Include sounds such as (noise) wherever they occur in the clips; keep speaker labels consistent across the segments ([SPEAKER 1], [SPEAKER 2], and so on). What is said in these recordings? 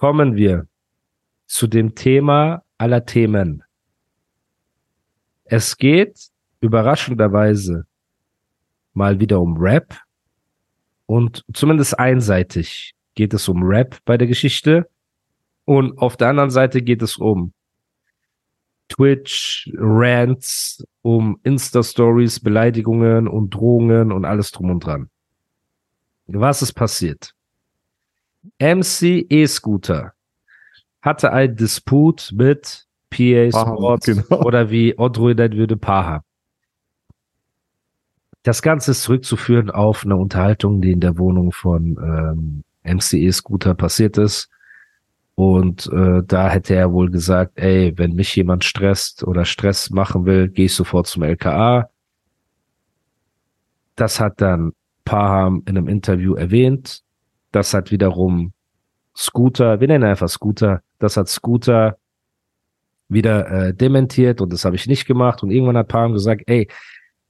[SPEAKER 1] Kommen wir zu dem Thema aller Themen. Es geht überraschenderweise mal wieder um Rap und zumindest einseitig geht es um Rap bei der Geschichte und auf der anderen Seite geht es um Twitch, Rants, um Insta-Stories, Beleidigungen und Drohungen und alles drum und dran. Was ist passiert? MC E-Scooter hatte ein Disput mit PA Sports
[SPEAKER 2] genau.
[SPEAKER 1] oder wie Odroid würde Paha. Das Ganze ist zurückzuführen auf eine Unterhaltung, die in der Wohnung von ähm, MC E-Scooter passiert ist. Und äh, da hätte er wohl gesagt, ey, wenn mich jemand stresst oder Stress machen will, gehe ich sofort zum LKA. Das hat dann Paham in einem Interview erwähnt. Das hat wiederum Scooter, wir nennen einfach Scooter, das hat Scooter wieder äh, dementiert und das habe ich nicht gemacht. Und irgendwann hat Paham gesagt, ey,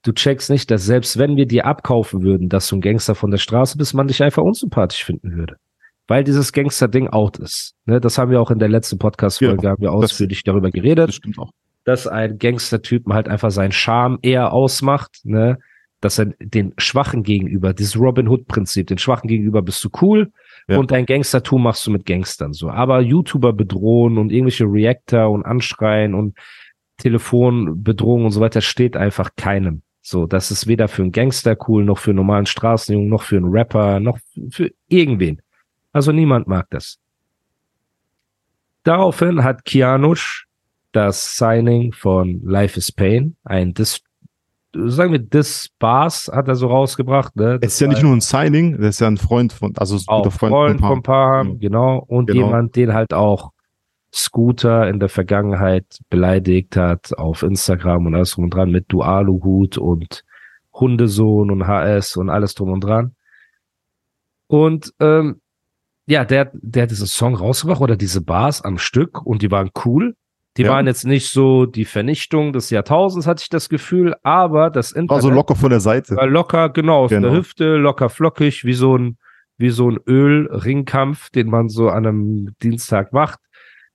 [SPEAKER 1] du checkst nicht, dass selbst wenn wir dir abkaufen würden, dass du ein Gangster von der Straße bist, man dich einfach unsympathisch finden würde. Weil dieses Gangster-Ding out ist. Ne, das haben wir auch in der letzten Podcast-Folge,
[SPEAKER 2] Ja,
[SPEAKER 1] haben wir ausführlich darüber geredet
[SPEAKER 2] Das stimmt auch.
[SPEAKER 1] dass ein Gangster-Typen halt einfach seinen Charme eher ausmacht, ne? Dass er den Schwachen gegenüber, dieses Robin Hood-Prinzip, den Schwachen gegenüber bist du cool
[SPEAKER 2] Ja.
[SPEAKER 1] und dein Gangstertum machst du mit Gangstern so. Aber YouTuber bedrohen und irgendwelche Reactor und anschreien und Telefonbedrohung und so weiter steht einfach keinem. So, das ist weder für einen Gangster cool, noch für einen normalen Straßenjungen, noch für einen Rapper, noch für irgendwen. Also niemand mag das. Daraufhin hat Kianush das Signing von Life is Pain, ein Dis, sagen wir Dis-Bars hat er so rausgebracht, ne?
[SPEAKER 2] Es ist ja nicht nur ein Signing, das ist ja ein Freund von, also ein
[SPEAKER 1] auch
[SPEAKER 2] guter Freund,
[SPEAKER 1] Freund
[SPEAKER 2] von
[SPEAKER 1] Paham, genau, und
[SPEAKER 2] Genau.
[SPEAKER 1] jemand, den halt auch Scooter in der Vergangenheit beleidigt hat auf Instagram und alles drum und dran mit Dualuhut und Hundesohn und HS und alles drum und dran. Und ähm, ja, der, der hat diesen Song rausgebracht oder diese Bars am Stück und die waren cool. Die
[SPEAKER 2] Ja.
[SPEAKER 1] waren jetzt nicht so die Vernichtung des Jahrtausends, hatte ich das Gefühl, aber das Internet
[SPEAKER 2] Also locker von der Seite.
[SPEAKER 1] war locker, genau, aus
[SPEAKER 2] Genau.
[SPEAKER 1] der Hüfte, locker flockig, wie so ein, wie so ein Ölringkampf, den man so an einem Dienstag macht.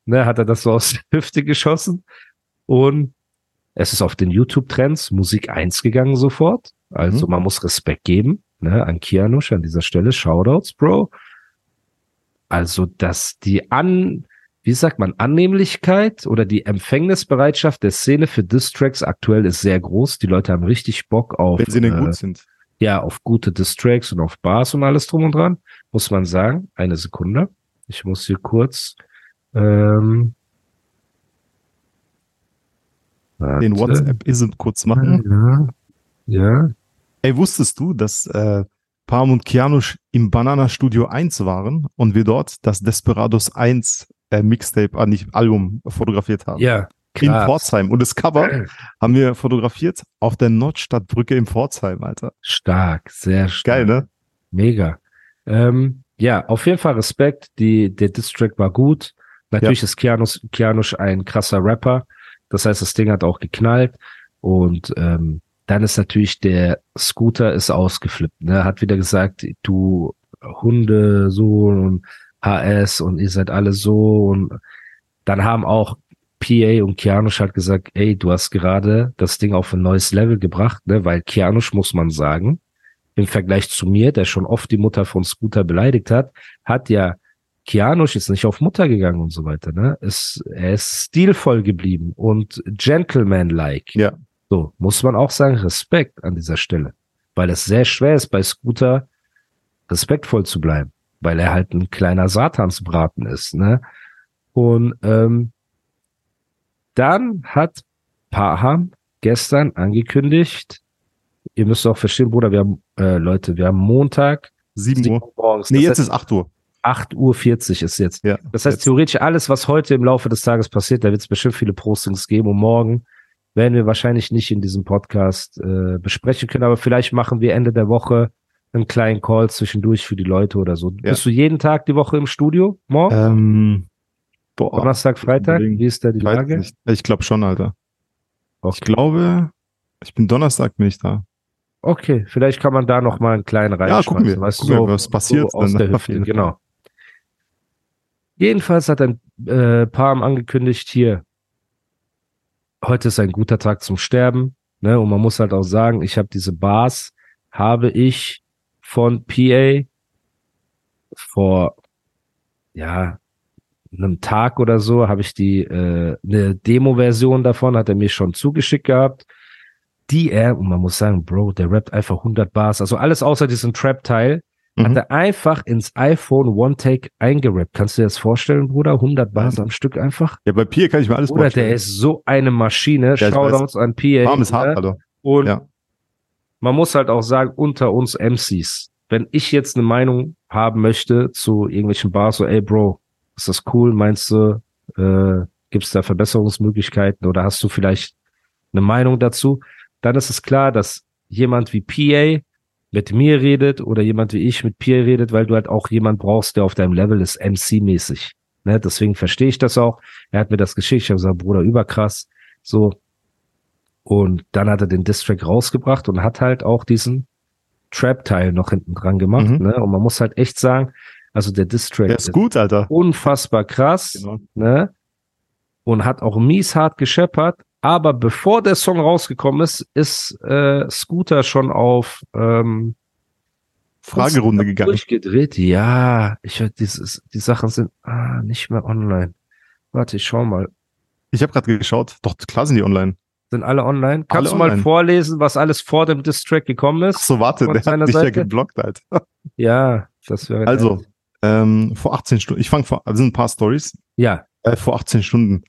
[SPEAKER 1] Ne, hat er das so aus der Hüfte geschossen. Und es ist auf den YouTube-Trends Musik 1 gegangen sofort. Also
[SPEAKER 2] Mhm.
[SPEAKER 1] man muss Respekt geben, ne, an Kianush an dieser Stelle. Shoutouts, Bro. Also, dass die an, wie sagt man, Annehmlichkeit oder die Empfängnisbereitschaft der Szene für Distracks aktuell ist sehr groß. Die Leute haben richtig Bock auf,
[SPEAKER 2] wenn sie denn
[SPEAKER 1] äh,
[SPEAKER 2] gut sind.
[SPEAKER 1] ja, auf gute Distracks und auf Bars und alles drum und dran, muss man sagen. Eine Sekunde. Ich muss hier kurz, ähm,
[SPEAKER 2] Den. WhatsApp isn't kurz machen.
[SPEAKER 1] Ja, ja.
[SPEAKER 2] Ey, wusstest du, dass äh, Palm und Kianush im Banana Studio 1 waren und wir dort das Desperados 1 äh, Mixtape, ah, nicht Album fotografiert haben?
[SPEAKER 1] Ja,
[SPEAKER 2] in
[SPEAKER 1] krass.
[SPEAKER 2] Pforzheim. Und das Cover haben wir fotografiert auf der Nordstadtbrücke in Pforzheim, Alter.
[SPEAKER 1] Stark, sehr stark.
[SPEAKER 2] Geil, ne?
[SPEAKER 1] Mega. Ähm, ja, auf jeden Fall Respekt. Die, der Distrack war gut. Natürlich ist Kianus, Kianush ein krasser Rapper. Das heißt, das Ding hat auch geknallt. Und ähm, dann ist natürlich der Scooter ist ausgeflippt. Ne? Hat wieder gesagt, du Hunde so und HS und ihr seid alle so. Und dann haben auch PA und Kianush hat gesagt, ey, du hast gerade das Ding auf ein neues Level gebracht, ne? weil Kianush, muss man sagen, im Vergleich zu mir, der schon oft die Mutter von Scooter beleidigt hat, hat ja Kianush ist nicht auf Mutter gegangen und so weiter, ne? Ist, er ist stilvoll geblieben und gentleman-like.
[SPEAKER 2] Ja.
[SPEAKER 1] So, muss man auch sagen, Respekt an dieser Stelle. Weil es sehr schwer ist, bei Scooter respektvoll zu bleiben. Weil er halt ein kleiner Satansbraten ist, ne? Und ähm, dann hat Paham gestern angekündigt, ihr müsst auch verstehen, Bruder, wir haben, äh, Leute, wir haben Montag,
[SPEAKER 2] 7 Uhr.
[SPEAKER 1] morgens.
[SPEAKER 2] Nee, jetzt
[SPEAKER 1] heißt,
[SPEAKER 2] ist 8 Uhr.
[SPEAKER 1] 8.40 Uhr ist jetzt.
[SPEAKER 2] Ja,
[SPEAKER 1] Das heißt,
[SPEAKER 2] jetzt.
[SPEAKER 1] theoretisch alles, was heute im Laufe des Tages passiert, da wird es bestimmt viele Postings geben und morgen werden wir wahrscheinlich nicht in diesem Podcast äh, besprechen können, aber vielleicht machen wir Ende der Woche einen kleinen Call zwischendurch für die Leute oder so.
[SPEAKER 2] Ja.
[SPEAKER 1] Bist du jeden Tag die Woche im Studio? Morgen?
[SPEAKER 2] Ähm, boah,
[SPEAKER 1] Donnerstag, Freitag? Wie ist da die Lage?
[SPEAKER 2] nicht. Ich glaube schon, Alter.
[SPEAKER 1] Okay.
[SPEAKER 2] Ich glaube, ich bin Donnerstag bin ich da.
[SPEAKER 1] Okay, vielleicht kann man da noch mal einen kleinen
[SPEAKER 2] Ja,
[SPEAKER 1] reinschmeißen.
[SPEAKER 2] gucken wir.
[SPEAKER 1] weißt
[SPEAKER 2] Gucken wir,
[SPEAKER 1] so,
[SPEAKER 2] was passiert
[SPEAKER 1] so aus
[SPEAKER 2] dann.
[SPEAKER 1] der Hüfte, (laughs) genau. Jedenfalls hat ein äh, Palm angekündigt, hier, heute ist ein guter Tag zum Sterben. Ne? Und man muss halt auch sagen, ich habe diese Bars, habe ich von PA vor, ja, einem Tag oder so, habe ich die, äh, eine Demo-Version davon, hat er mir schon zugeschickt gehabt die er, und man muss sagen, Bro, der rappt einfach 100 Bars, also alles außer diesem Trap-Teil, hat
[SPEAKER 2] Mhm.
[SPEAKER 1] er einfach ins iPhone One-Take eingerappt. Kannst du dir das vorstellen, Bruder? 100 Bars am Stück einfach?
[SPEAKER 2] Ja, bei Pier kann ich mir alles
[SPEAKER 1] Bruder,
[SPEAKER 2] vorstellen.
[SPEAKER 1] der ist so eine Maschine.
[SPEAKER 2] Ja,
[SPEAKER 1] Shoutouts an PA.
[SPEAKER 2] Arm ist hart,
[SPEAKER 1] ne?
[SPEAKER 2] Alter.
[SPEAKER 1] Und
[SPEAKER 2] Ja.
[SPEAKER 1] Man muss halt auch sagen, unter uns MCs, wenn ich jetzt eine Meinung haben möchte zu irgendwelchen Bars, so, ey Bro, ist das cool? Meinst du, äh, gibt es da Verbesserungsmöglichkeiten oder hast du vielleicht eine Meinung dazu? Dann ist es klar, dass jemand wie PA mit mir redet oder jemand wie ich mit PA redet, weil du halt auch jemand brauchst, der auf deinem Level ist, MC-mäßig. Ne? Deswegen verstehe ich das auch. Er hat mir das geschickt. Ich habe gesagt, Bruder, überkrass. So, und dann hat er den Distrack rausgebracht und hat halt auch diesen Trap-Teil noch hinten dran gemacht.
[SPEAKER 2] Mhm.
[SPEAKER 1] Ne? Und man muss halt echt sagen, also der Distrack
[SPEAKER 2] Der ist gut, Alter.
[SPEAKER 1] unfassbar krass
[SPEAKER 2] Genau.
[SPEAKER 1] ne? und hat auch mies hart gescheppert. Aber bevor der Song rausgekommen ist, ist äh, Scooter schon auf ähm,
[SPEAKER 2] Fragerunde gegangen.
[SPEAKER 1] durchgedreht. Ja, ich dieses, die Sachen sind ah, nicht mehr online. Warte, ich schau mal.
[SPEAKER 2] Ich habe gerade geschaut. Doch, klar sind die online.
[SPEAKER 1] Sind alle online? Kannst
[SPEAKER 2] Alle
[SPEAKER 1] du mal
[SPEAKER 2] online.
[SPEAKER 1] vorlesen, was alles vor dem Distrack gekommen ist?
[SPEAKER 2] Ach so, warte, der hat dich ja geblockt, Alter. (laughs)
[SPEAKER 1] Ja, das wäre.
[SPEAKER 2] Also, ähm, vor 18 Stunden, ich fange vor, also sind ein paar Stories,
[SPEAKER 1] Ja,
[SPEAKER 2] äh, vor 18 Stunden.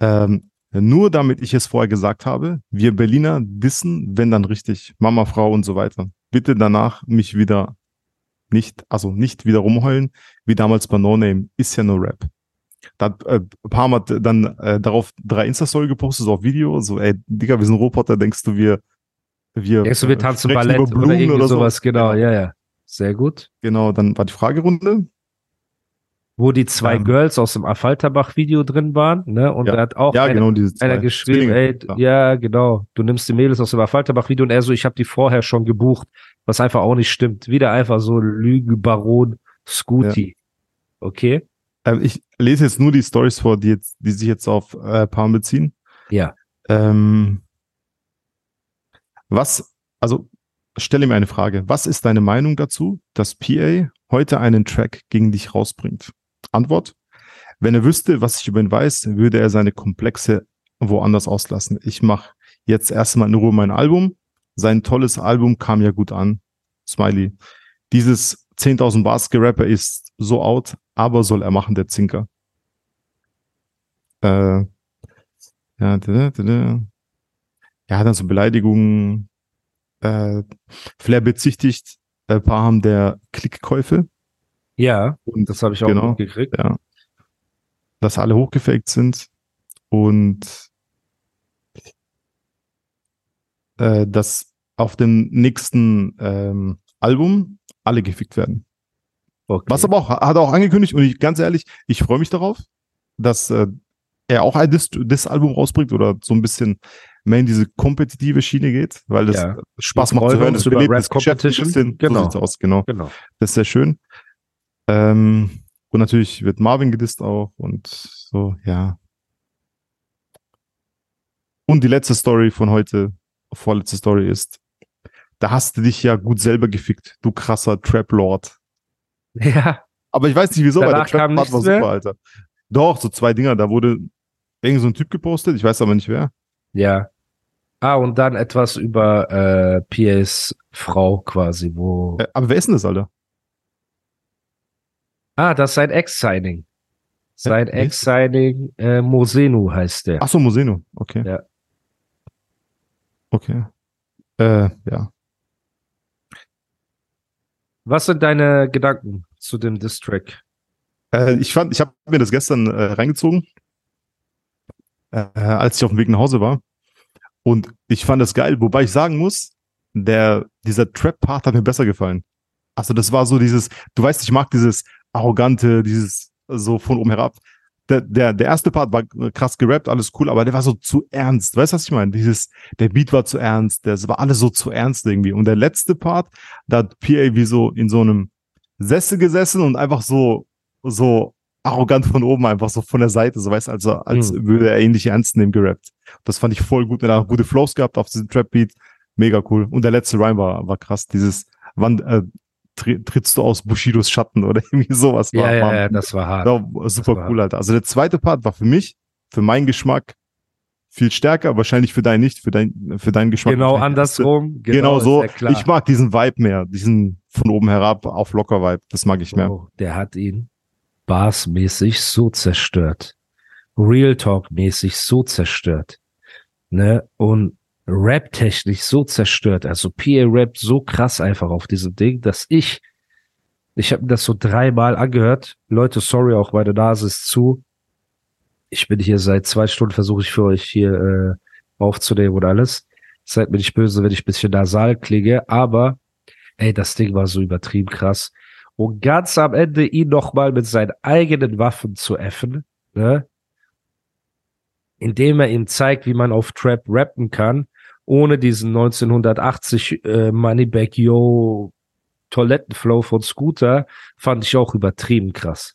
[SPEAKER 2] Ähm, nur damit ich es vorher gesagt habe, wir Berliner dissen, wenn dann richtig, Mama, Frau und so weiter. Bitte danach mich wieder nicht, also nicht wieder rumheulen, wie damals bei No Name, ist ja nur Rap. Da hat äh, Palm hat dann äh, darauf drei Insta-Story gepostet, so auf Video, so, ey, Digga, wir sind Roboter, denkst du, wir, wir,
[SPEAKER 1] denkst du, wir
[SPEAKER 2] äh,
[SPEAKER 1] tanzen
[SPEAKER 2] sprechen
[SPEAKER 1] Ballett oder irgendwie
[SPEAKER 2] so?
[SPEAKER 1] sowas? Genau, ja, ja. Sehr gut.
[SPEAKER 2] Genau, dann war die Fragerunde.
[SPEAKER 1] Wo die zwei
[SPEAKER 2] Ähm.
[SPEAKER 1] Girls aus dem Affalterbach-Video drin waren, ne? Und
[SPEAKER 2] Ja.
[SPEAKER 1] da hat auch
[SPEAKER 2] Ja,
[SPEAKER 1] einer,
[SPEAKER 2] genau,
[SPEAKER 1] einer geschrieben,
[SPEAKER 2] Zwillinge.
[SPEAKER 1] ey,
[SPEAKER 2] Ja.
[SPEAKER 1] ja. genau, du nimmst die Mädels aus dem Affalterbach-Video und er so, ich habe die vorher schon gebucht, was einfach auch nicht stimmt. Wieder einfach so Lügenbaron Scooty. Okay?
[SPEAKER 2] Ähm, ich lese jetzt nur die Stories vor, die jetzt, die sich jetzt auf äh, Palm beziehen.
[SPEAKER 1] Ja.
[SPEAKER 2] Ähm, was, also stelle mir eine Frage. Was ist deine Meinung dazu, dass PA heute einen Track gegen dich rausbringt? Antwort. Wenn er wüsste, was ich über ihn weiß, würde er seine Komplexe woanders auslassen. Ich mache jetzt erstmal in Ruhe mein Album. Sein tolles Album kam ja gut an. Smiley. Dieses 10.000 Bars Gerapper ist so out, aber soll er machen, der Zinker. Äh, ja, da, da, da. ja, dann so Beleidigungen. Äh, Flair bezichtigt äh, paar haben der Klickkäufe.
[SPEAKER 1] Ja,
[SPEAKER 2] Und
[SPEAKER 1] das habe ich auch
[SPEAKER 2] Genau.
[SPEAKER 1] mitgekriegt.
[SPEAKER 2] ja, dass alle hochgefaked sind und äh, dass auf dem nächsten ähm, Album alle gefickt werden.
[SPEAKER 1] Okay.
[SPEAKER 2] Was aber auch, hat er auch angekündigt und ich, ganz ehrlich, ich freue mich darauf, dass äh, er auch ein Diss- Diss-Album rausbringt oder so ein bisschen mehr in diese kompetitive Schiene geht, weil das
[SPEAKER 1] Ja.
[SPEAKER 2] Spaß macht zu hören. Das
[SPEAKER 1] über Rap Competition.
[SPEAKER 2] bisschen.
[SPEAKER 1] Genau.
[SPEAKER 2] So aus, genau.
[SPEAKER 1] Genau.
[SPEAKER 2] Das ist sehr schön. Ähm, und natürlich wird Marvin gedisst auch und so, ja. Und die letzte Story von heute, vorletzte Story ist, da hast du dich ja gut selber gefickt, du krasser Trap-Lord.
[SPEAKER 1] Ja,
[SPEAKER 2] Aber ich weiß nicht wieso, weil der Trap-Part war
[SPEAKER 1] mehr?
[SPEAKER 2] super, Alter. Doch, so zwei Dinger, da wurde irgend so ein Typ gepostet, ich weiß aber nicht wer.
[SPEAKER 1] ja. Ah, und dann etwas über äh, PAs Frau quasi, wo.
[SPEAKER 2] Äh, aber wer ist denn das, Alter?
[SPEAKER 1] Ah, das ist sein Ex-Signing. Sein
[SPEAKER 2] ist
[SPEAKER 1] Ex-Signing, äh, Mosenu heißt der.
[SPEAKER 2] Ach so, Moseno, okay.
[SPEAKER 1] Ja.
[SPEAKER 2] Okay. Äh, ja.
[SPEAKER 1] Was sind deine Gedanken zu dem Distrack?
[SPEAKER 2] Äh, ich fand, ich habe mir das gestern äh, reingezogen, äh, als ich auf dem Weg nach Hause war. Und ich fand das geil, wobei ich sagen muss, der, dieser Trap-Part hat mir besser gefallen. Also das war so dieses, du weißt, ich mag dieses arrogante, dieses so von oben herab. Der, der, der erste Part war krass gerappt, alles cool, aber der war so zu ernst. Weißt du, was ich meine? Dieses, der Beat war zu ernst, das war alles so zu ernst irgendwie. Und der letzte Part, da hat PA wie so in so einem Sessel gesessen und einfach so, so arrogant von oben, einfach so von der Seite, so weißt also als
[SPEAKER 1] Mhm.
[SPEAKER 2] würde er ähnlich ernst nehmen gerappt. Das fand ich voll gut. Er hat gute Flows gehabt auf diesem Trap-Beat. Mega cool. Und der letzte Rhyme war, war krass. Dieses, wann äh, trittst du aus Bushidos Schatten oder (laughs) irgendwie sowas.
[SPEAKER 1] Ja,
[SPEAKER 2] war,
[SPEAKER 1] ja,
[SPEAKER 2] war,
[SPEAKER 1] ja, das war hart.
[SPEAKER 2] war super
[SPEAKER 1] war-
[SPEAKER 2] cool, Alter. Also der zweite Part war für mich, für meinen Geschmack, viel stärker, wahrscheinlich für deinen nicht, für dein, für deinen Geschmack.
[SPEAKER 1] Genau andersrum.
[SPEAKER 2] Genau,
[SPEAKER 1] ist
[SPEAKER 2] so. Ich mag diesen Vibe mehr, diesen von oben herab auf locker Vibe. Das mag ich mehr.
[SPEAKER 1] Bro, der hat ihn bassmäßig so zerstört. Real Talk mäßig so zerstört. Ne? Und Rap-technisch so zerstört. Also PA rappt so krass einfach auf diesem Ding, dass ich, ich habe mir das so dreimal angehört. Leute, sorry, auch meine Nase ist zu. Ich bin hier seit zwei Stunden, versuche ich für euch hier äh, aufzunehmen und alles. Seid mir nicht böse, wenn ich ein bisschen nasal klinge, aber ey, das Ding war so übertrieben krass und ganz am Ende ihn nochmal mit seinen eigenen Waffen zu effen, ne? indem er ihm zeigt, wie man auf Trap rappen kann, ohne diesen 1980 äh, Moneyback Yo Toilettenflow von Scooter, fand ich auch übertrieben krass.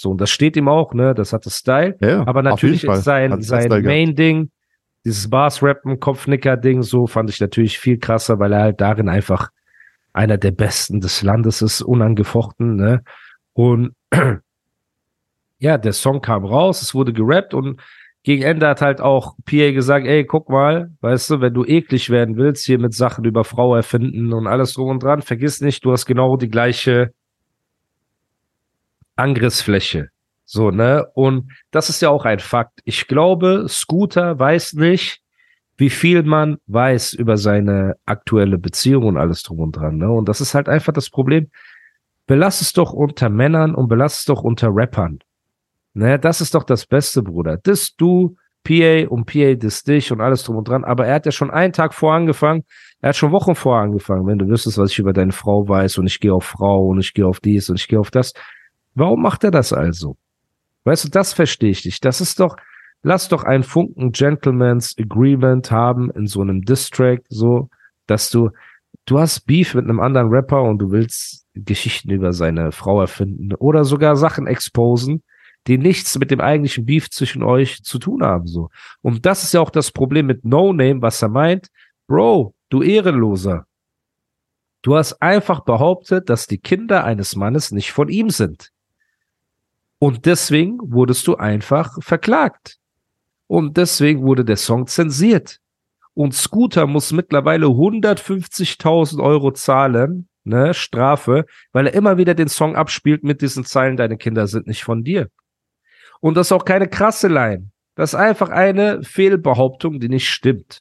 [SPEAKER 1] So, und das steht ihm auch, ne? Das hat das Style.
[SPEAKER 2] Ja,
[SPEAKER 1] Aber natürlich ist sein, sein. Main-Ding, dieses Bars-Rappen, Kopfnicker-Ding, so fand ich natürlich viel krasser, weil er halt darin einfach einer der Besten des Landes ist, unangefochten, ne? Und (clears throat) ja, der Song kam raus, es wurde gerappt und gegen Ende hat halt auch PA gesagt, ey, guck mal, weißt du, wenn du eklig werden willst, hier mit Sachen über Frau erfinden und alles drum und dran, vergiss nicht, du hast genau die gleiche Angriffsfläche. So, ne? Und das ist ja auch ein Fakt. Ich glaube, Scooter weiß nicht, wie viel man weiß über seine aktuelle Beziehung und alles drum und dran, ne? Und das ist halt einfach das Problem. Belass es doch unter Männern und belass es doch unter Rappern. Ne? Das ist doch das Beste, Bruder. Das du, PA und PA das dich und alles drum und dran. Aber er hat ja schon einen Tag vor angefangen. Er hat schon Wochen vor angefangen. Wenn du wüsstest, was ich über deine Frau weiß und ich gehe auf Frau und ich gehe auf dies und ich gehe auf das. Warum macht er das also? Weißt du, das verstehe ich nicht. Das ist doch, lass doch einen Funken Gentleman's Agreement haben in so einem Distrack, so, dass du, du hast Beef mit einem anderen Rapper und du willst Geschichten über seine Frau erfinden oder sogar Sachen exposen, die nichts mit dem eigentlichen Beef zwischen euch zu tun haben, so. Und das ist ja auch das Problem mit No Name, was er meint. Bro, du Ehrenloser. Du hast einfach behauptet, dass die Kinder eines Mannes nicht von ihm sind. Und deswegen wurdest du einfach verklagt. Und deswegen wurde der Song zensiert. Und Scooter muss mittlerweile 150.000 Euro zahlen, ne, Strafe, weil er immer wieder den Song abspielt mit diesen Zeilen, deine Kinder sind nicht von dir. Und das ist auch keine krasse Line. Das ist einfach eine Fehlbehauptung, die nicht stimmt.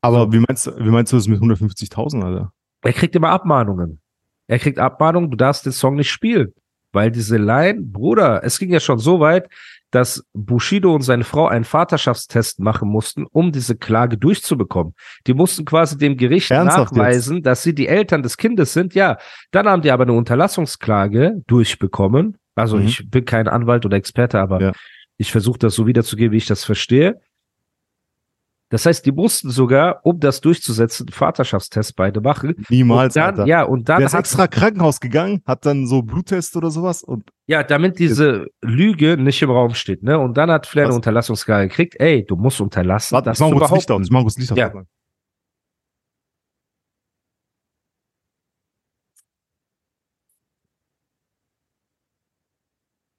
[SPEAKER 2] Aber wie meinst, du- wie meinst du das mit 150.000, Alter?
[SPEAKER 1] Er kriegt immer Abmahnungen. Er kriegt Abmahnungen, du darfst den Song nicht spielen. Weil diese Line, Bruder, es ging ja schon so weit, dass Bushido und seine Frau einen Vaterschaftstest machen mussten, um diese Klage durchzubekommen. Die mussten quasi dem Gericht
[SPEAKER 2] Ernsthaft
[SPEAKER 1] nachweisen, dass sie die Eltern des Kindes sind. Ja, dann haben die aber eine Unterlassungsklage durchbekommen. Also
[SPEAKER 2] Mhm.
[SPEAKER 1] ich bin kein Anwalt oder Experte, aber
[SPEAKER 2] Ja.
[SPEAKER 1] ich versuche das so wiederzugeben, wie ich das verstehe. Das heißt, die mussten sogar, um das durchzusetzen, einen Vaterschaftstest beide machen.
[SPEAKER 2] Niemals,
[SPEAKER 1] und dann,
[SPEAKER 2] Alter.
[SPEAKER 1] Ja, und dann
[SPEAKER 2] Der ist
[SPEAKER 1] hat
[SPEAKER 2] extra Krankenhaus gegangen, hat dann so Bluttest oder sowas und
[SPEAKER 1] Ja, damit diese Lüge nicht im Raum steht, ne? Und dann hat Flair eine? Unterlassungsklage gekriegt. Ey, du musst unterlassen,
[SPEAKER 2] warte,
[SPEAKER 1] das
[SPEAKER 2] ich mach kurz Licht
[SPEAKER 1] behaupten.
[SPEAKER 2] Ich mach kurz Licht aus.
[SPEAKER 1] Ja.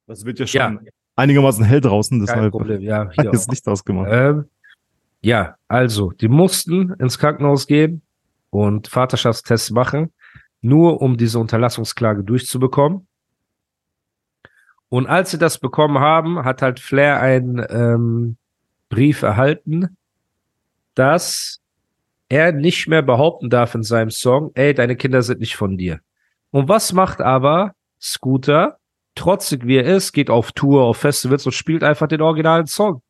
[SPEAKER 2] Das wird ja schon
[SPEAKER 1] Ja.
[SPEAKER 2] einigermaßen hell draußen,
[SPEAKER 1] Kein
[SPEAKER 2] deshalb
[SPEAKER 1] Problem, ja, (laughs) hier auch.
[SPEAKER 2] Licht ausgemacht.
[SPEAKER 1] Ähm, ja, also, die mussten ins Krankenhaus gehen und Vaterschaftstests machen, nur um diese Unterlassungsklage durchzubekommen. Und als sie das bekommen haben, hat halt Flair einen ähm, Brief erhalten, dass er nicht mehr behaupten darf in seinem Song, ey, deine Kinder sind nicht von dir. Und was macht aber Scooter? Trotzig wie er ist, geht auf Tour, auf Festivals und spielt einfach den originalen Song.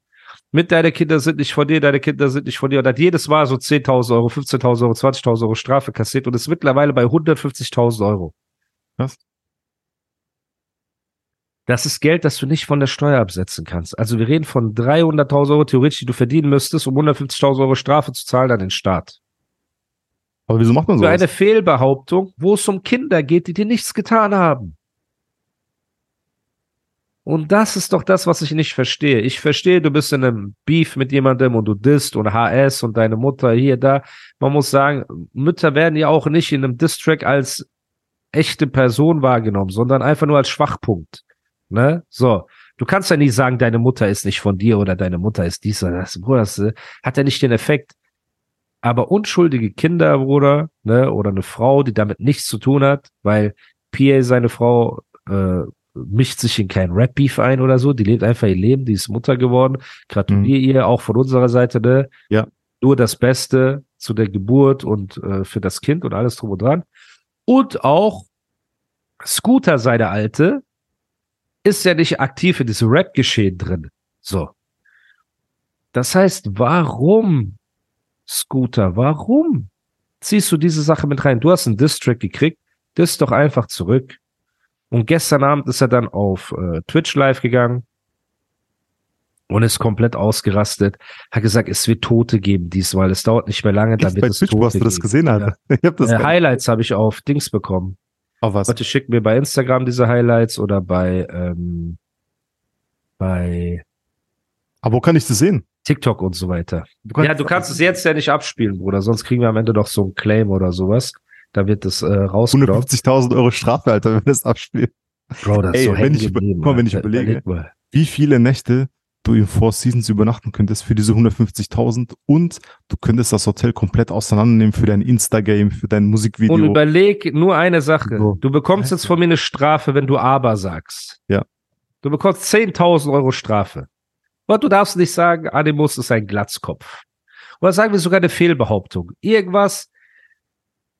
[SPEAKER 1] Mit deine Kinder sind nicht von dir, deine Kinder sind nicht von dir. Und hat jedes Mal so 10.000 Euro, 15.000 Euro, 20.000 Euro Strafe kassiert und ist mittlerweile bei 150.000 Euro.
[SPEAKER 2] Was?
[SPEAKER 1] Das ist Geld, das du nicht von der Steuer absetzen kannst. Also wir reden von 300.000 Euro theoretisch, die du verdienen müsstest, um 150.000 Euro Strafe zu zahlen an den Staat.
[SPEAKER 2] Aber wieso macht man
[SPEAKER 1] Für
[SPEAKER 2] sowas?
[SPEAKER 1] eine Fehlbehauptung, wo es um Kinder geht, die dir nichts getan haben. Und das ist doch das, was ich nicht verstehe. Ich verstehe, du bist in einem Beef mit jemandem und du disst und HS und deine Mutter hier, da. Man muss sagen, Mütter werden ja auch nicht in einem Distrack als echte Person wahrgenommen, sondern einfach nur als Schwachpunkt. Ne? So. Du kannst ja nicht sagen, deine Mutter ist nicht von dir oder deine Mutter ist dies oder das. Bruder, das äh, hat ja nicht den Effekt. Aber unschuldige Kinder, Bruder, ne, oder eine Frau, die damit nichts zu tun hat, weil PA seine Frau äh, mischt sich in kein Rap-Beef ein oder so, die lebt einfach ihr Leben, die ist Mutter geworden. Gratuliere ihr auch von unserer Seite, ne?
[SPEAKER 2] Ja.
[SPEAKER 1] Nur das Beste zu der Geburt und äh, für das Kind und alles drum und dran. Und auch Scooter, seine Alte, ist ja nicht aktiv in diesem Rap-Geschehen drin. So. Das heißt, warum, Scooter, warum ziehst du diese Sache mit rein? Du hast einen Distrack gekriegt, das doch einfach zurück. Und gestern Abend ist er dann auf äh, Twitch live gegangen und ist komplett ausgerastet. Hat gesagt, es wird Tote geben diesmal. Es dauert nicht mehr lange, dann wird
[SPEAKER 2] bei
[SPEAKER 1] es
[SPEAKER 2] Twitch,
[SPEAKER 1] Tote
[SPEAKER 2] hast du das
[SPEAKER 1] geben.
[SPEAKER 2] gesehen, Alter? (laughs) Ich hab das
[SPEAKER 1] Äh, Highlights habe ich auf Dings bekommen.
[SPEAKER 2] Auf was?
[SPEAKER 1] Leute schicken mir bei Instagram diese Highlights oder bei, ähm, bei
[SPEAKER 2] Aber wo kann ich das sehen?
[SPEAKER 1] TikTok und so weiter.
[SPEAKER 2] Du
[SPEAKER 1] ja, du kannst es jetzt ja nicht abspielen, Bruder, sonst kriegen wir am Ende doch so einen Claim oder sowas. Da wird es äh, rausgenommen.
[SPEAKER 2] 150.000 Euro Strafe, Alter, wenn wir das abspielen.
[SPEAKER 1] Bro, das ist
[SPEAKER 2] Ey,
[SPEAKER 1] so
[SPEAKER 2] wenn ich
[SPEAKER 1] geblieben,
[SPEAKER 2] guck mal, wenn ich überlege,
[SPEAKER 1] Überleg.
[SPEAKER 2] Wie viele Nächte du in Four Seasons übernachten könntest für diese 150.000 und du könntest das Hotel komplett auseinandernehmen für dein Insta-Game, für dein Musikvideo.
[SPEAKER 1] Und überleg nur eine Sache.
[SPEAKER 2] So.
[SPEAKER 1] Du bekommst jetzt von mir eine Strafe, wenn du aber sagst.
[SPEAKER 2] Ja.
[SPEAKER 1] Du bekommst 10.000 Euro Strafe. Aber du darfst nicht sagen, Animus ist ein Glatzkopf. Oder sagen wir sogar eine Fehlbehauptung. Irgendwas.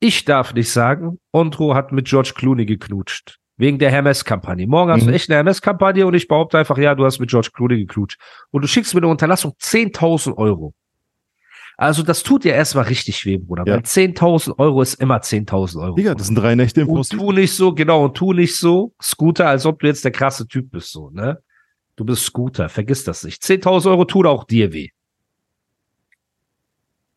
[SPEAKER 1] Ich darf nicht sagen, Ondro hat mit George Clooney geknutscht. Wegen der Hermes-Kampagne. Morgen hast
[SPEAKER 2] Mhm.
[SPEAKER 1] du echt eine Hermes-Kampagne und ich behaupte einfach, ja, du hast mit George Clooney geknutscht. Und du schickst mir eine Unterlassung 10.000 Euro. Also das tut dir erstmal richtig weh, Bruder.
[SPEAKER 2] Ja.
[SPEAKER 1] Weil 10.000 Euro ist immer 10.000 Euro.
[SPEAKER 2] Digga, das sind drei Nächte im Four
[SPEAKER 1] Und tu nicht so, genau, und tu nicht so, Scooter, als ob du jetzt der krasse Typ bist, so, ne? Du bist Scooter, vergiss das nicht. 10.000 Euro tun auch dir weh.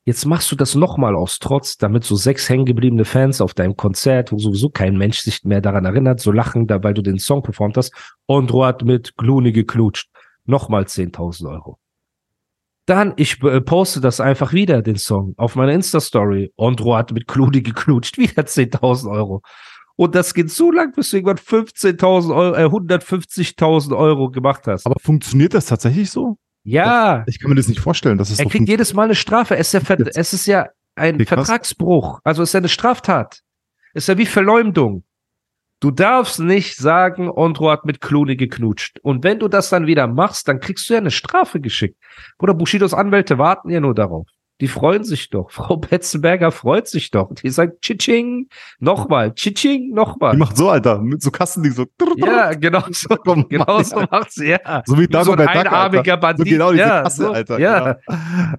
[SPEAKER 1] Jetzt machst du das nochmal aus Trotz, damit so sechs hängengebliebene Fans auf deinem Konzert, wo sowieso kein Mensch sich mehr daran erinnert, so lachen, da, weil du den Song performt hast, Ondro hat mit Gluni geklutscht. Nochmal 10.000 Euro. Dann, ich äh, poste das einfach wieder, den Song, auf meiner Insta-Story. Ondro hat mit Gluni geklutscht, (laughs) wieder 10.000 Euro. Und das geht so lang, bis du irgendwann 15.000 Euro, äh, 150.000 Euro gemacht hast.
[SPEAKER 2] Aber funktioniert das tatsächlich so?
[SPEAKER 1] Ja,
[SPEAKER 2] Ich kann mir das nicht vorstellen, dass es
[SPEAKER 1] er kriegt jedes Mal eine Strafe. Es ist ja, es ist ja ein
[SPEAKER 2] Wie krass.
[SPEAKER 1] Vertragsbruch. Also es ist ja eine Straftat. Es ist ja wie Verleumdung. Du darfst nicht sagen, Ondro hat mit Clooney geknutscht. Und wenn du das dann wieder machst, dann kriegst du ja eine Strafe geschickt. Oder Bushidos Anwälte warten ja nur darauf. Die freuen sich doch. (laughs) Frau Betzenberger freut sich doch. Die sagt Tschitsching, nochmal, Tschitsching, nochmal.
[SPEAKER 2] Die macht so, Alter, mit so Kasten, so.
[SPEAKER 1] Ja, genau so,
[SPEAKER 2] Komm,
[SPEAKER 1] genau
[SPEAKER 2] Mann,
[SPEAKER 1] so
[SPEAKER 2] ja.
[SPEAKER 1] macht sie, ja.
[SPEAKER 2] So wie
[SPEAKER 1] Wie so ein
[SPEAKER 2] Duck,
[SPEAKER 1] einarmiger
[SPEAKER 2] Alter.
[SPEAKER 1] Bandit.
[SPEAKER 2] So genau diese
[SPEAKER 1] ja,
[SPEAKER 2] Kasse,
[SPEAKER 1] so,
[SPEAKER 2] Alter.
[SPEAKER 1] Ja.
[SPEAKER 2] genau.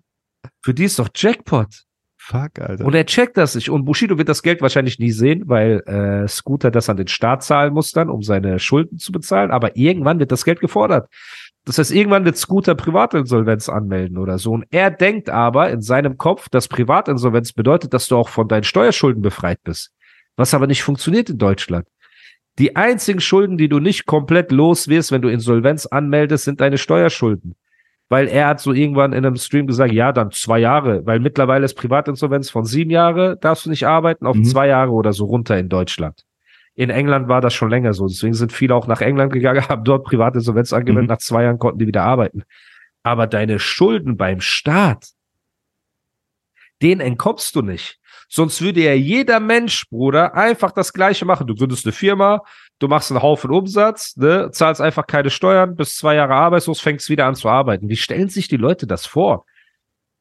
[SPEAKER 1] Für die ist doch Jackpot.
[SPEAKER 2] Fuck, Alter.
[SPEAKER 1] Und er checkt das nicht. Und Bushido wird das Geld wahrscheinlich nie sehen, weil äh, Scooter das an den Staat zahlen muss dann, um seine Schulden zu bezahlen. Aber irgendwann wird das Geld gefordert. Das heißt, irgendwann wird Scooter Privatinsolvenz anmelden oder so. Und er denkt aber in seinem Kopf, dass Privatinsolvenz bedeutet, dass du auch von deinen Steuerschulden befreit bist. Was aber nicht funktioniert in Deutschland. Die einzigen Schulden, die du nicht komplett los wirst, wenn du Insolvenz anmeldest, sind deine Steuerschulden. Weil er hat so irgendwann in einem Stream gesagt, ja, dann zwei Jahre, weil mittlerweile ist Privatinsolvenz von sieben Jahre, darfst du nicht arbeiten, auf
[SPEAKER 2] Mhm.
[SPEAKER 1] zwei Jahre oder so runter in Deutschland. In England war das schon länger so. Deswegen sind viele auch nach England gegangen, (laughs) haben dort Privatinsolvenz angemeldet.
[SPEAKER 2] Mhm.
[SPEAKER 1] Nach zwei Jahren konnten die wieder arbeiten. Aber deine Schulden beim Staat, den entkommst du nicht. Sonst würde ja jeder Mensch, Bruder, einfach das Gleiche machen. Du gründest eine Firma, du machst einen Haufen Umsatz, ne, zahlst einfach keine Steuern, bist zwei Jahre arbeitslos, fängst wieder an zu arbeiten. Wie stellen sich die Leute das vor?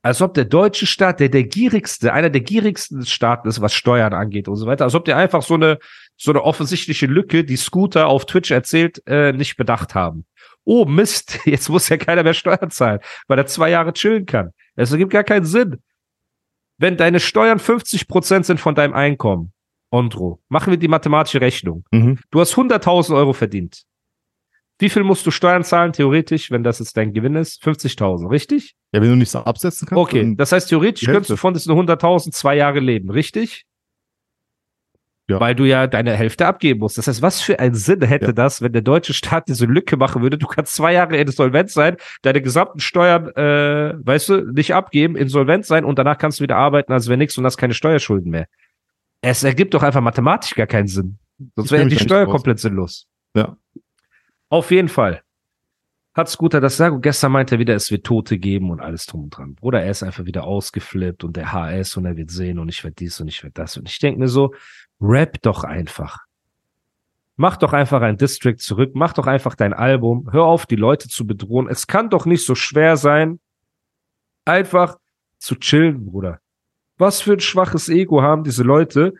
[SPEAKER 1] Als ob der deutsche Staat, der der gierigste, einer der gierigsten Staaten ist, was Steuern angeht und so weiter, als ob der einfach so eine, so eine offensichtliche Lücke, die Scooter auf Twitch erzählt, äh, nicht bedacht haben. Oh Mist, (laughs) jetzt muss ja keiner mehr Steuern zahlen, weil er zwei Jahre chillen kann. Es ergibt gar keinen Sinn. Wenn deine Steuern 50 Prozent sind von deinem Einkommen, Ondro, machen wir die mathematische Rechnung.
[SPEAKER 2] Mhm.
[SPEAKER 1] Du hast 100.000 Euro verdient. Wie viel musst du Steuern zahlen, theoretisch, wenn das jetzt dein Gewinn ist? 50.000, richtig?
[SPEAKER 2] Ja, wenn du nicht so absetzen kannst.
[SPEAKER 1] Okay, das heißt, theoretisch könntest du von diesen 100.000 zwei Jahre leben, richtig?
[SPEAKER 2] Ja.
[SPEAKER 1] Weil du ja deine Hälfte abgeben musst. Das heißt, was für einen Sinn hätte
[SPEAKER 2] Ja.
[SPEAKER 1] das, wenn der deutsche Staat diese Lücke machen würde? Du kannst zwei Jahre insolvent sein, deine gesamten Steuern, äh, weißt du, nicht abgeben, insolvent sein und danach kannst du wieder arbeiten, als wäre nichts und hast keine Steuerschulden mehr. Es ergibt doch einfach mathematisch gar keinen Sinn. Sonst wäre die Steuer komplett sinnlos.
[SPEAKER 2] Ja.
[SPEAKER 1] Auf jeden Fall. Hat Scooter das und gestern meinte er wieder, es wird Tote geben und alles drum und dran. Bruder, er ist einfach wieder ausgeflippt und der HS und er wird sehen und ich werde dies und ich werde das. Und ich denke mir so, rap doch einfach. Mach doch einfach ein District zurück, mach doch einfach dein Album, hör auf, die Leute zu bedrohen. Es kann doch nicht so schwer sein, einfach zu chillen, Bruder. Was für ein schwaches Ego haben diese Leute,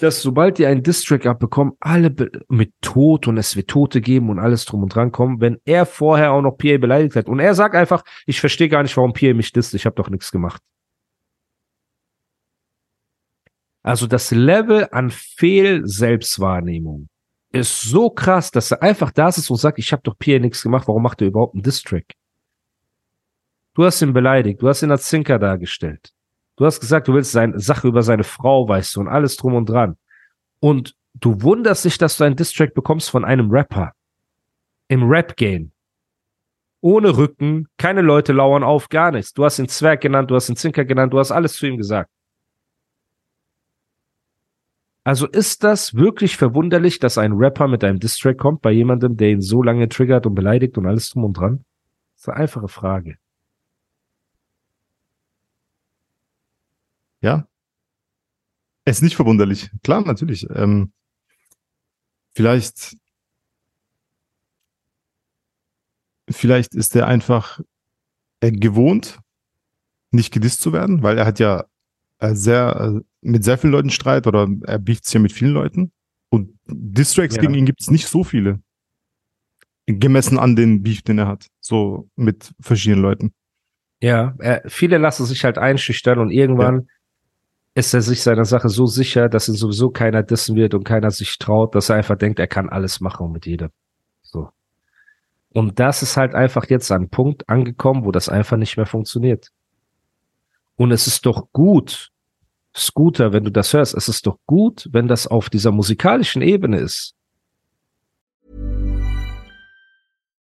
[SPEAKER 1] dass sobald die einen Distrack abbekommen, alle mit Tod und es wird Tote geben und alles drum und dran kommen, wenn er vorher auch noch PA beleidigt hat. Und er sagt einfach, ich verstehe gar nicht, warum PA mich disst, ich habe doch nichts gemacht. Also das Level an Fehl-Selbstwahrnehmung ist so krass, dass er einfach da ist und sagt, ich habe doch PA nichts gemacht, warum macht er überhaupt einen Distrack? Du hast ihn beleidigt, du hast ihn als Zinker dargestellt. Du hast gesagt, du willst seine Sache über seine Frau, weißt du, und alles drum und dran. Und du wunderst dich, dass du einen Distrack bekommst von einem Rapper. Im Rap-Game. Ohne Rücken, keine Leute lauern auf, gar nichts. Du hast ihn Zwerg genannt, du hast ihn Zinker genannt, du hast alles zu ihm gesagt. Also ist das wirklich verwunderlich, dass ein Rapper mit einem Distrack kommt bei jemandem, der ihn so lange triggert und beleidigt und alles drum und dran? Das ist eine einfache Frage.
[SPEAKER 2] Ja. Es ist nicht verwunderlich. Klar, natürlich. Ähm, vielleicht, vielleicht ist er einfach äh, gewohnt, nicht gedisst zu werden, weil er hat ja äh, sehr, äh, mit sehr vielen Leuten Streit oder er beeft ja mit vielen Leuten. Und Distracks
[SPEAKER 1] Ja.
[SPEAKER 2] gegen ihn gibt es nicht so viele. Gemessen an den Beef, den er hat. So mit verschiedenen Leuten.
[SPEAKER 1] Ja, er, viele lassen sich halt einschüchtern und irgendwann ist er sich seiner Sache so sicher, dass ihn sowieso keiner dissen wird und keiner sich traut, dass er einfach denkt, er kann alles machen mit jedem. So. Und das ist halt einfach jetzt an einen Punkt angekommen, wo das einfach nicht mehr funktioniert. Und es ist doch gut, Scooter, wenn du das hörst, es ist doch gut, wenn das auf dieser musikalischen Ebene ist.